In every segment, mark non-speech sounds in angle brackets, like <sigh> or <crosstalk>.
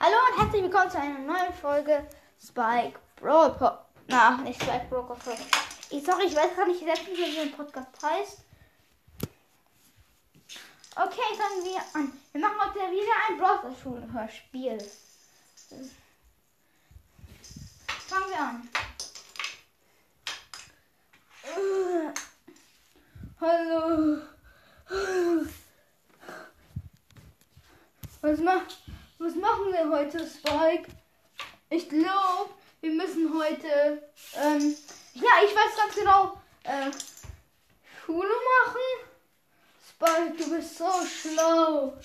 Hallo und herzlich willkommen zu einer neuen Folge Spike Brawl Pod. Na, nicht Spike Brawl Pod. Ich sorry, ich weiß gar nicht letztens, wie der Podcast heißt. Okay, fangen wir an. Wir machen heute wieder ein Brawl Schulhörspiel. Fangen wir an. Hallo. Was, mach, was machen wir heute, Spike? Ich glaube, wir müssen heute, ähm, ja, ich weiß ganz genau, äh, Schule machen. Spike, du bist so schlau.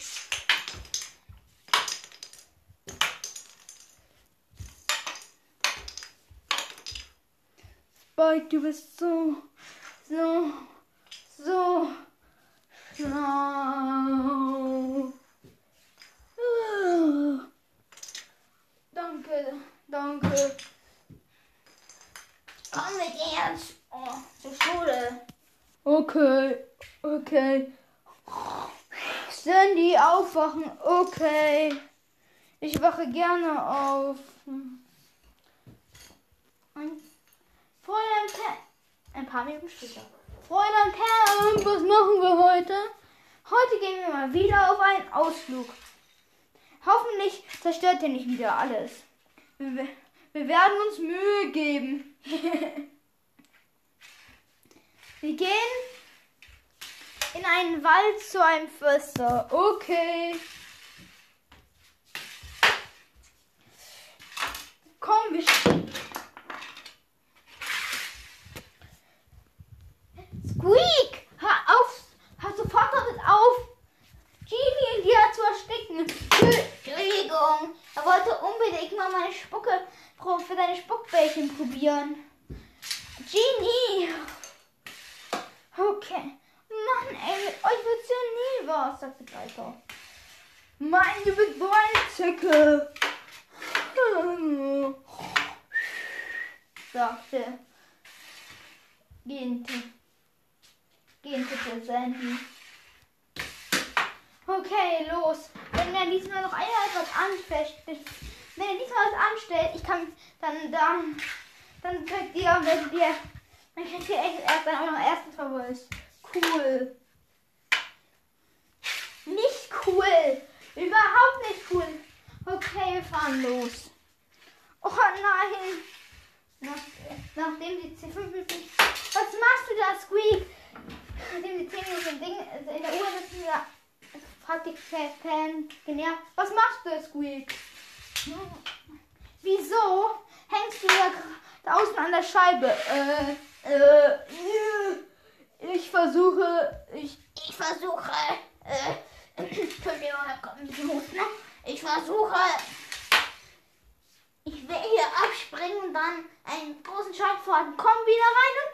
Spike, du bist so, so, so schlau. Ah. Danke, danke. Komm mit jetzt oh, zur Schule. Okay, okay. Sandy, aufwachen. Okay. Ich wache gerne auf. Und Fräulein Pam. Ein paar Minuten später. Fräulein Pam, was machen wir heute? Heute gehen wir mal wieder auf einen Ausflug. Hoffentlich zerstört ihr nicht wieder alles. Wir, wir werden uns Mühe geben. <laughs> wir gehen in einen Wald zu einem Förster. Okay. Komm, wir. Squeak! Hör auf! Hör sofort damit auf! Genie in dir zu ersticken. Entschuldigung. Er wollte unbedingt mal meine Spucke für deine Spuckbällchen probieren. Genie! Okay. Mann, ey, mit euch wird's ja nie was, sagte Piper. Mann, du bist so eine Zicke. sagte Gente. Gente für Sandy. Okay, los. Wenn er diesmal noch einer etwas anfasst, wenn er diesmal was anstellt, ich kann dann dann dann kriegt ihr, wenn ihr dann kriegt ihr echt erst dann auch noch ersten Verweis. Cool. Nicht cool. Überhaupt nicht cool. Okay, wir fahren los. Oh nein. Nach, nachdem die 10 Minuten. Was machst du da, Squeak? Nachdem die 10 Minuten in der Uhr sitzen, da fragt die Fan genervt. Was machst du, Squeak? Wieso hängst du da draußen an der Scheibe? Äh, äh, ich versuche, ich, ich versuche, äh, Entschuldigung, da ein bisschen Husten. Ich versuche, ich will hier abspringen dann einen großen Schalt vorhalten. Komm wieder rein und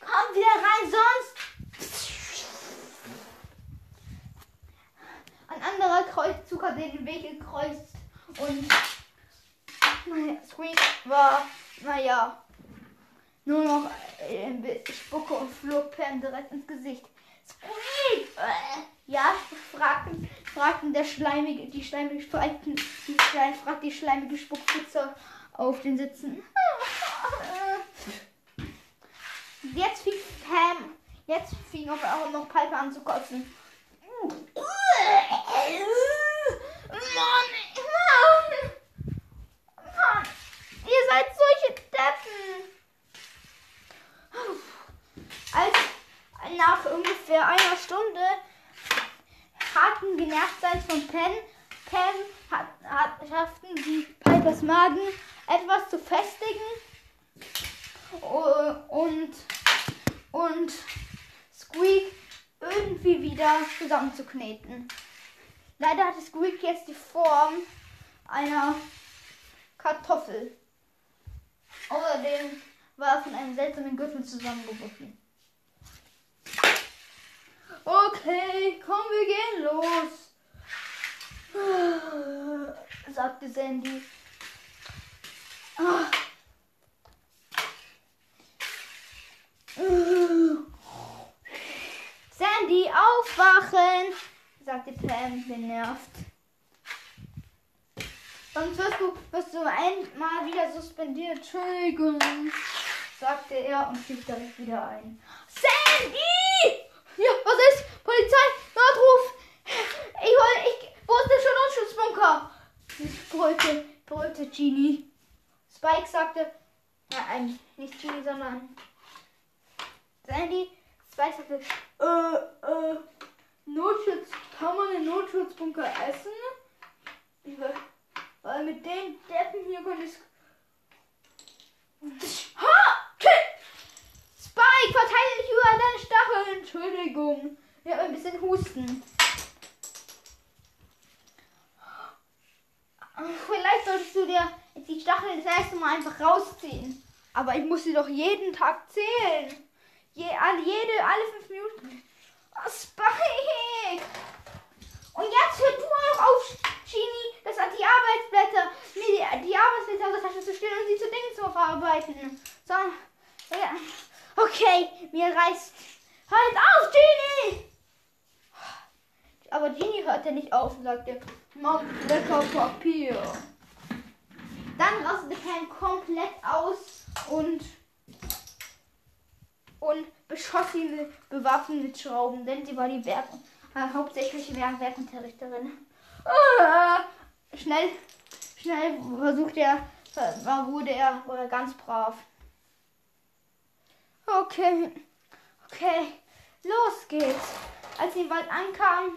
komm wieder rein, sonst. Ein anderer Kreuzzug hat den Weg gekreuzt und naja, Squeak war, naja, nur noch äh, Spucke und flog Pam direkt ins Gesicht. Squeak! Äh, ja, fragten, fragten der schleimige, die schleimige, fragten, die, fragt die schleimige Spuckputze auf den Sitzen. Jetzt fing Pam, jetzt fing auch noch Piper an zu kotzen. Mann, Mann, Mann, ihr seid solche Deppen. Als nach ungefähr einer Stunde harten Genervtsein von Pen, Pam hat, hat, schafften die Pipers Magen etwas zu festigen und, und Squeak irgendwie wieder zusammenzukneten. Leider hatte Squeak jetzt die Form einer Kartoffel. Außerdem war von einem seltsamen Gürtel zusammengebrochen. Okay, komm, wir gehen los, sagte Sandy. Sandy, aufwachen, sagte Pam genervt. sonst wirst du, wirst du einmal wieder suspendiert. Entschuldigung, sagte er und schlief direkt wieder ein. Sandy! Ja, was ist? Polizei, Notruf! Ich wollte, ich, wo ist der Schutzzschutzbunker? brüllte, brüllte Genie. Spike sagte, nein, nicht Genie, sondern Sandy. Spike sagte, äh, äh, Notschutz, kann man den Notschutzbunker essen? Weil mit den Deppen hier könnte ich. Ha! Spike, verteile dich über deine Stacheln. Entschuldigung. Ich habe ein bisschen Husten. Vielleicht solltest du dir die Stacheln das erste Mal einfach rausziehen. Aber ich muss sie doch jeden Tag zählen. Je, alle, jede, alle fünf Minuten. Oh, Spike! Und jetzt hör du auch auf, Genie, das hat die Arbeitsblätter, mir die, die Arbeitsblätter aus der Tasche zu stellen und sie zu Verarbeiten. So. Okay, mir reißt. Halt auf, Genie! Aber Genie hörte nicht auf und sagte, mach lecker Papier. Dann rastete Pam komplett aus und und beschoss sie mit bewaffnet Schrauben, denn sie war die Werk äh, hauptsächliche Werk Werkunterrichterin. Ah, schnell, schnell versucht er, war, wurde er, wurde ganz brav. Okay, okay, los geht's. Als sie im Wald ankam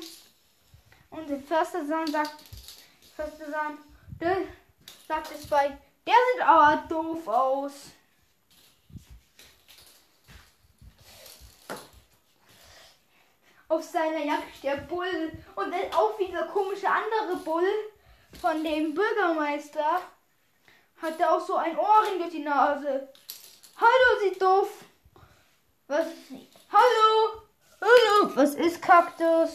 und der Förster sagt, Förster sagt, der, sagt es bei, der sieht aber doof aus. Auf seiner Jacke der Bull und dann auch dieser komische andere Bull von dem Bürgermeister hat er auch so ein Ohrring durch die Nase. Hallo, sieht doof. Was? Hallo? Hallo? Was ist Kaktus?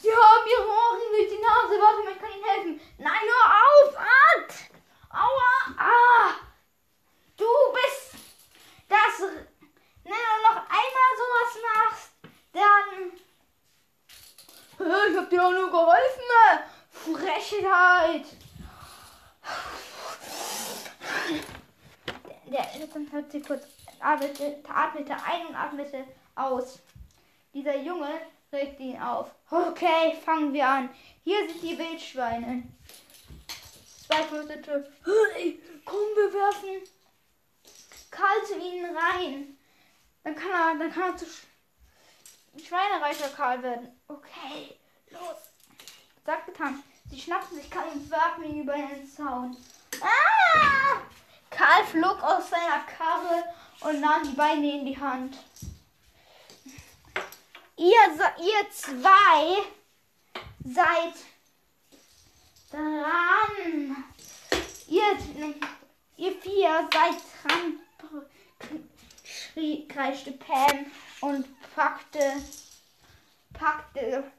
Sie haben Ihre Ohren durch die Nase. Warte mal, ich kann Ihnen helfen. Nein, nur auf! Art! Aua! Ah! Du bist das. Wenn du noch einmal sowas machst, dann. Ich hab dir auch nur geholfen. Frechheit! Der Elefant hat sie kurz atmete, atmete ein und atmete aus. Dieser Junge regte ihn auf. Okay, fangen wir an. Hier sind die Wildschweine. Zwei flüsterte, komm, wir werfen Karl zu ihnen rein. Dann kann er, dann kann er zu Sch Schweinereiter Karl werden. Okay, los. Sagt getan. Sie schnappten sich Karl und warfen ihn über den Zaun. Ah! Karl flog aus seiner Karre und nahm die Beine in die Hand. Ihr, ihr zwei seid dran. Ihr, ihr vier seid dran, schrie, kreischte Pam und packte, packte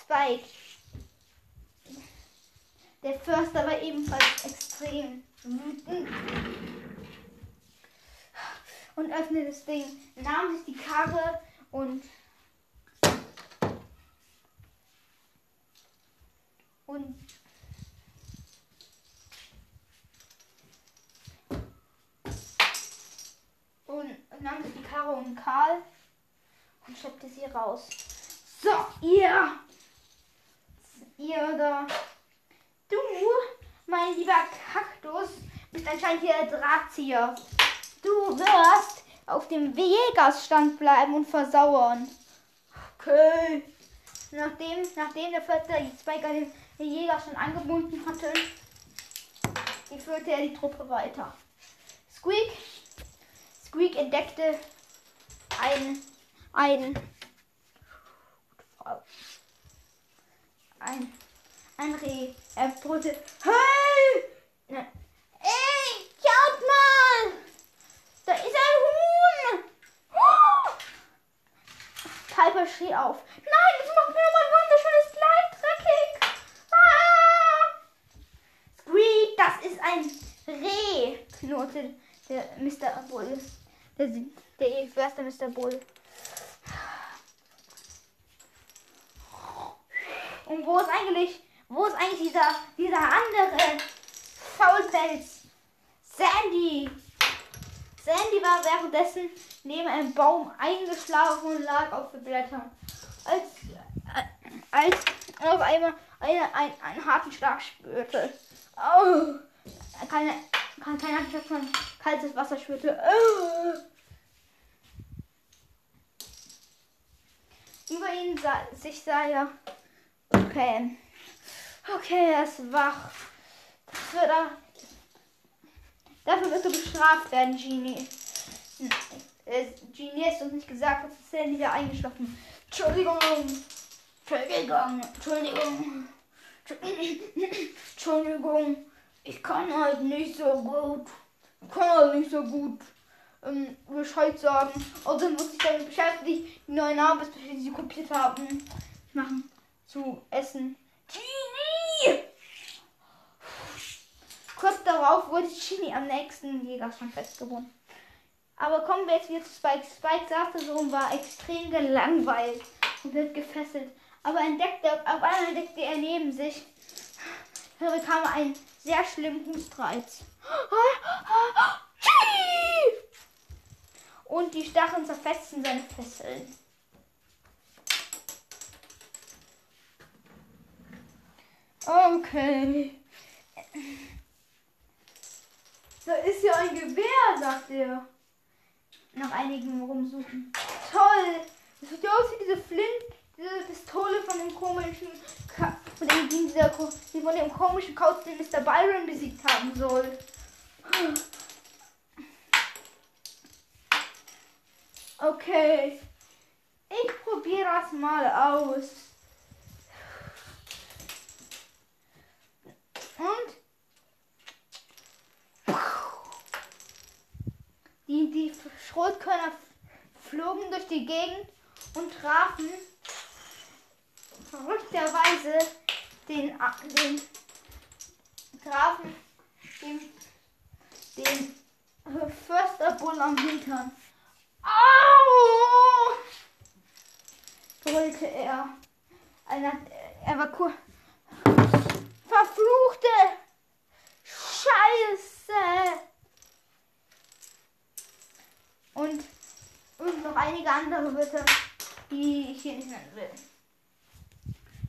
Spike. Der Förster war ebenfalls extrem wütend und öffnete das Ding, nahm sich die Karre und und und nahm sich die Karre und Karl und schleppte sie raus. So, ihr, ihr da, du, mein lieber Kaktus, bist anscheinend hier der Drahtzieher. Du wirst auf dem Jägersstand bleiben und versauern. Okay. Nachdem, nachdem der die Spiker den, den Jägerstand angebunden hatte, führte er die Truppe weiter. Squeak, Squeak entdeckte ein, ein, ein, ein Reh. Er brüllte, hey! Ey, schaut mal! Da ist ein Huhn! Piper schrie auf. Nein, das macht mir mein wunderschönes Kleid dreckig. Ah! Squeak, das ist ein Reh, knurrte der Mr. Bull. Der, der erste Mr. Bull. Und wo ist eigentlich, Wo ist eigentlich dieser, dieser andere Faulpelz? Sandy! Sandy war währenddessen neben einem Baum eingeschlafen und lag auf den Blättern. Als, äh, als auf einmal eine, ein, einen harten Schlag spürte. Oh, keine, keine, keine Hand von kaltes Wasser spürte. Oh. Über ihn sah, sich sah er. Okay. Okay, er ist wach. Das wird er. Dafür wirst du bestraft werden, Genie. Äh, Genie ist uns nicht gesagt, dass ist er wieder eingeschlafen. Entschuldigung. Entschuldigung. Entschuldigung. Entschuldigung. Ich kann halt nicht so gut. Ich kann halt nicht so gut ähm, Bescheid sagen. Also muss ich damit beschäftigt, die neuen Arbeitsbefehle, die sie kopiert haben, machen zu essen. Genie! Kurz darauf wurde Chini am nächsten Jägerstand festgebunden. Aber kommen wir jetzt wieder zu Spike. Spike sagte so und war extrem gelangweilt und wird gefesselt. Aber entdeckte, auf einmal entdeckte er neben sich, da bekam er einen sehr schlimmen Hustreiz. Und die Stacheln zerfetzten seine Fesseln. Okay. Da ist ja ein Gewehr, sagt er. Nach einigen Rumsuchen. Toll! Das sieht ja aus wie diese Flint, diese Pistole von dem komischen, Ka von dem, dieser, die von dem komischen Kauz, den Mr. Byron besiegt haben soll. Okay. Ich probiere das mal aus. Und die, die Schrotkörner flogen durch die Gegend und trafen verrückterweise den, den trafen den, den Försterbull am Hintern. Au! brüllte er. Er war kurz. Verfluchte Scheiße! Und, und noch einige andere Wörter, die ich hier nicht nennen will.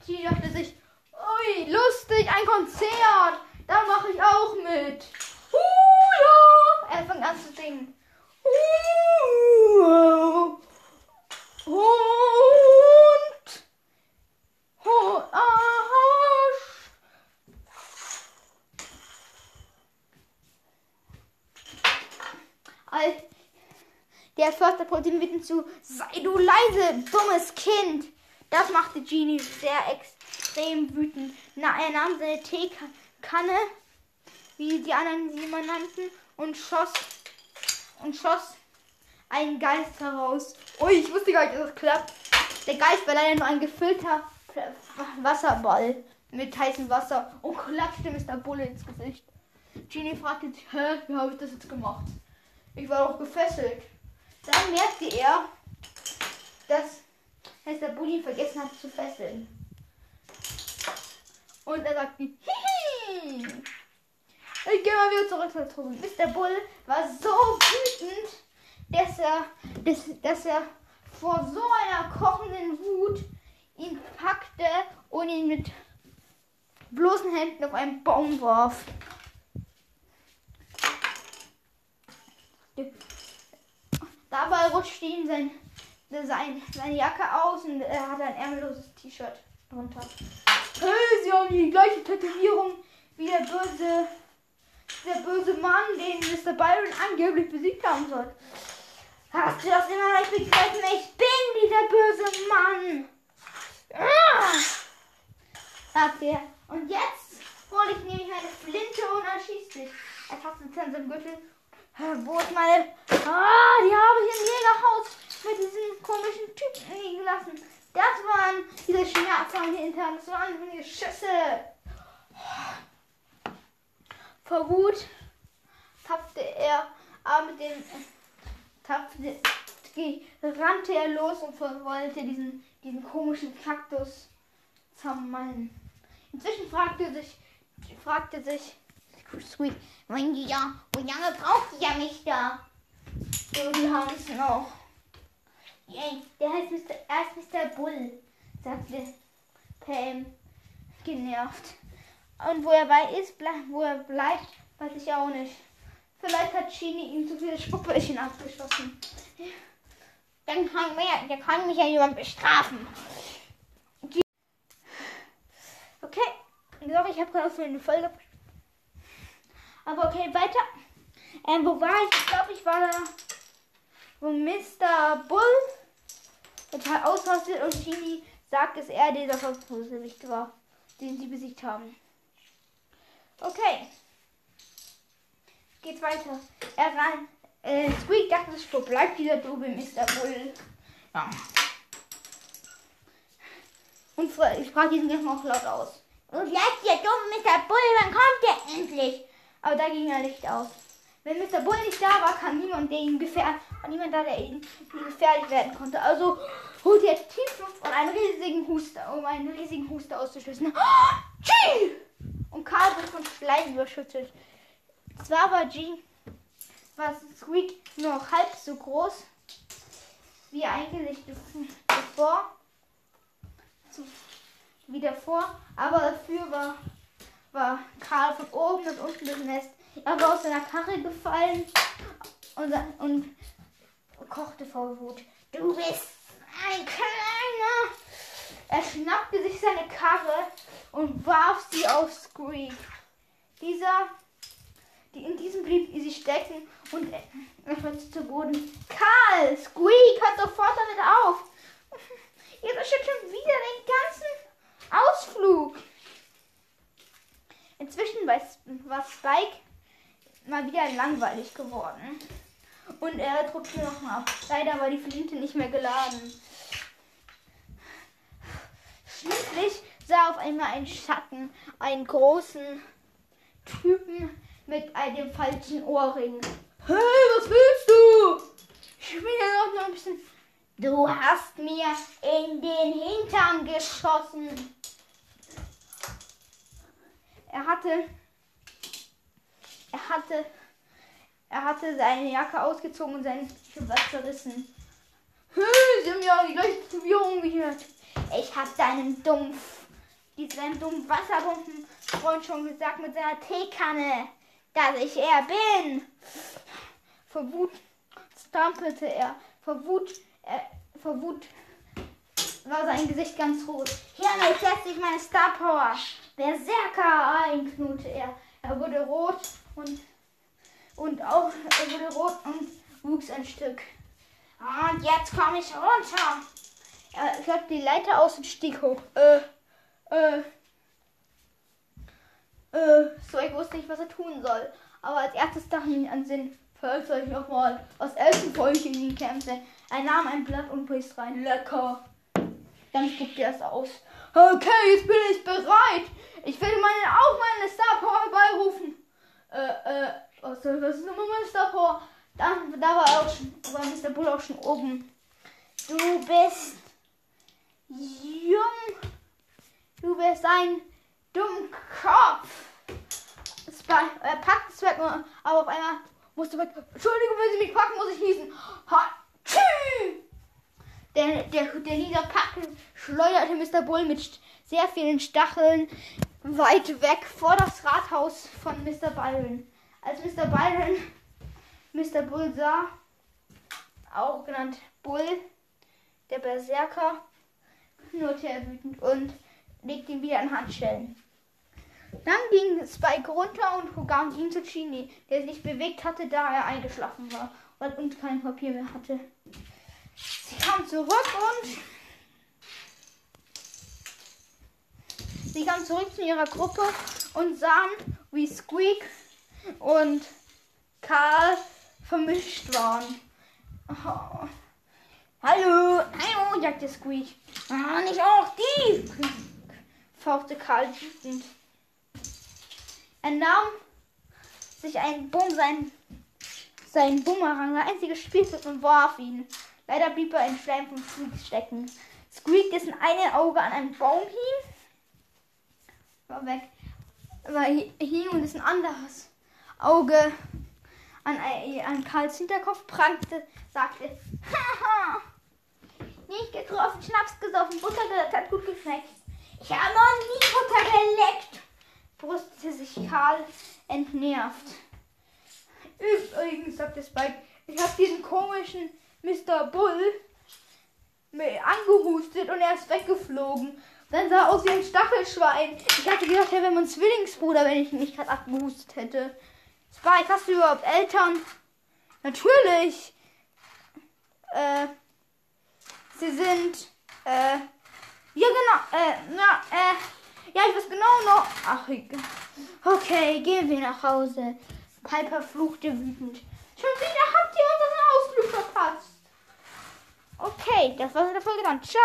Sie dachte sich, ui, lustig, ein Konzert, da mache ich auch mit. Uh. Er fängt an zu singen. Uh, und oh, Der Förster ihn mitten zu. Sei du leise, dummes Kind. Das machte Genie sehr extrem wütend. Na, er nahm seine Teekanne, wie die anderen sie immer nannten, und schoss und schoss einen Geist heraus. Ui, ich wusste gar nicht, dass das klappt. Der Geist war leider nur ein gefüllter Wasserball mit heißem Wasser und klatschte Mr. Bulle ins Gesicht. Genie fragte sich, hä, wie habe ich das jetzt gemacht? Ich war doch gefesselt. Dann merkte er, dass Mr. Bully vergessen hat zu fesseln. Und er sagte, hihi. Ich gehe mal wieder zurück zur Truppe. Mr. Bull war so wütend, dass er, dass, dass er vor so einer kochenden Wut ihn packte und ihn mit bloßen Händen auf einen Baum warf. Dabei rutschte ihm sein, sein, seine Jacke aus und er hatte ein ärmelloses T-Shirt drunter. Hey, sie haben die gleiche Tätowierung wie der böse, der böse Mann, den Mr. Byron angeblich besiegt haben soll. Hast du das immer nicht begriffen? Ich bin dieser böse Mann. Ah! Und jetzt hole ich nämlich meine Flinte und erschießt dich. Er tastet an seinem Gürtel wo ist meine. Ah, die habe ich im Jägerhaus mit diesen komischen Typen liegen gelassen. Das waren diese Schmerzfeinde intern. Das waren die Schüsse. Vor Wut tapfte er aber mit dem. Tapfte, rannte er los und wollte diesen, diesen komischen Kaktus zermalmen. Inzwischen fragte sich, fragte sich Squeak, mein ja, wie lange braucht ihr mich da? So, die haben es noch. Yay, der heißt Mr. Er ist Mr. Bull, sagte Pam genervt. Und wo er bei ist, ble wo er bleibt, weiß ich auch nicht. Vielleicht hat Chini ihm zu viele Spuckbällchen abgeschossen. Dann kann, mir, der kann mich ja jemand bestrafen. Okay, sorry, ich habe gerade auf eine Folge. Aber okay, weiter. Ähm, wo war ich? Ich glaube, ich war da, wo Mr. Bull total ausrastet und Chini sagt, dass er dieser Bösewicht war, den sie besiegt haben. Okay. Geht's weiter. Er rein. Äh, Squeak dachte wo bleibt dieser doofe Mr. Bull? Ja. Und ich frage diesen jetzt auch laut aus. Wo bleibt der dumme Mr. Bull? Wann kommt der endlich? Aber da ging er Licht aus. Wenn Mr. Bull nicht da war, kam niemand, der ihm gefährlich, war niemand da, der ihm gefährlich werden konnte. Also holt er Tiefluft und einen riesigen Huster, um einen riesigen Huster auszuschließen. <gasps> Und Karl wird von Schleim überschüttet. Zwar war G, war Squeak nur noch halb so groß wie eigentlich davor, wie davor, aber dafür war, war Karl von oben bis unten durchnässt. Er war aus seiner Karre gefallen und, und kochte vor Wut. Du bist ein kleiner. Er schnappte sich seine Karre und warf sie auf Squeak. Dieser, die in diesem blieb sie stecken und er stürzte zu Boden. Karl, Squeak, hört sofort damit auf. <laughs> Ihr zerstört schon wieder den ganzen Ausflug. Inzwischen war Spike mal wieder langweilig geworden. Und er druckte noch mal ab. Leider war die Flinte nicht mehr geladen. Schließlich sah auf einmal ein Schatten einen großen Typen mit einem falschen Ohrring. Hey, was willst du? Ich bin ja noch ein bisschen. Du hast mir in den Hintern geschossen. Er hatte er hatte, er hatte seine Jacke ausgezogen und seinen Schwert zerrissen. Sie haben ja die gleiche Tätowierung wie hier. Ich hab deinem Dumpf, diesen dummen Wasserbombenfreund schon gesagt mit seiner Teekanne, dass ich er bin. Vor Wut stampelte er. Vor Wut, äh, vor Wut war sein Gesicht ganz rot. Hiermit setzt sich meine Star Power. Berserker ein, knurrte er. Er wurde rot und, und auch er wurde rot und wuchs ein Stück. Und jetzt komme ich runter. Er klappte die Leiter aus und stieg hoch. Äh, äh, äh, so, ich wusste nicht, was er tun soll. Aber als erstes dachte ich an Sinn, falls ich nochmal aus Elfenfolge in ihn kämpfte. Er nahm ein Blatt und biss rein. Lecker. Dann spuckte er es aus. Okay, jetzt bin ich bereit. Ich will meine, auch meine Star Power herbeirufen äh, äh, was, was ist nochmal mein Star Power? Da, da war auch schon, war Mr. Bull auch schon oben. Du bist jung. Du bist ein Dummkopf. Er packt es weg, aber auf einmal musste weg. Entschuldigung, wenn Sie mich packen, muss ich niesen. Ha, der, der, der Niederpacken schleuderte Mr. Bull mit sehr vielen Stacheln weit weg vor das Rathaus von Mr. Byron. Als Mr. Byron Mr. Bull sah, auch genannt Bull, der Berserker, knurrte er wütend und legte ihn wieder an Handschellen. Dann ging Spike runter und kam ihn zu Chini, der sich bewegt hatte, da er eingeschlafen war und kein Papier mehr hatte. Sie kam zurück und Sie kamen zurück zu ihrer Gruppe und sahen, wie Squeak und Karl vermischt waren. Oh. Hallo, hallo, sagte Squeak. Ah, nicht auch die, fauchte Karl wütend. Er nahm sich einen Bumm, sein, seinen Bumerang, sein einziges Spielzeug und warf ihn. Leider blieb er in Schleim vom Squeak stecken. Squeak, dessen eine Auge an einem Baum hing, war weg. Weil hier und ein anderes Auge an, an Karls Hinterkopf prangte, sagte, haha, nicht getroffen, Schnaps gesoffen, Butter geleckt, hat gut geschmeckt. Ich habe noch nie Butter geleckt, brustete sich Karl entnervt. Übrigens, sagte Spike, ich habe diesen komischen Mr. Bull angehustet und er ist weggeflogen. Dann sah er aus wie ein Stachelschwein. Ich hatte gedacht, er wäre mein Zwillingsbruder, wenn ich ihn nicht gerade abgehustet hätte. Spike, hast du überhaupt Eltern? Natürlich. Äh, sie sind, äh, ja genau, äh, na, äh, ja, ich weiß genau noch. Ach. Okay, gehen wir nach Hause. Piper fluchte wütend. Schon wieder habt ihr unseren Ausflug verpasst. Okay, das war's mit der Folge dann. Ciao.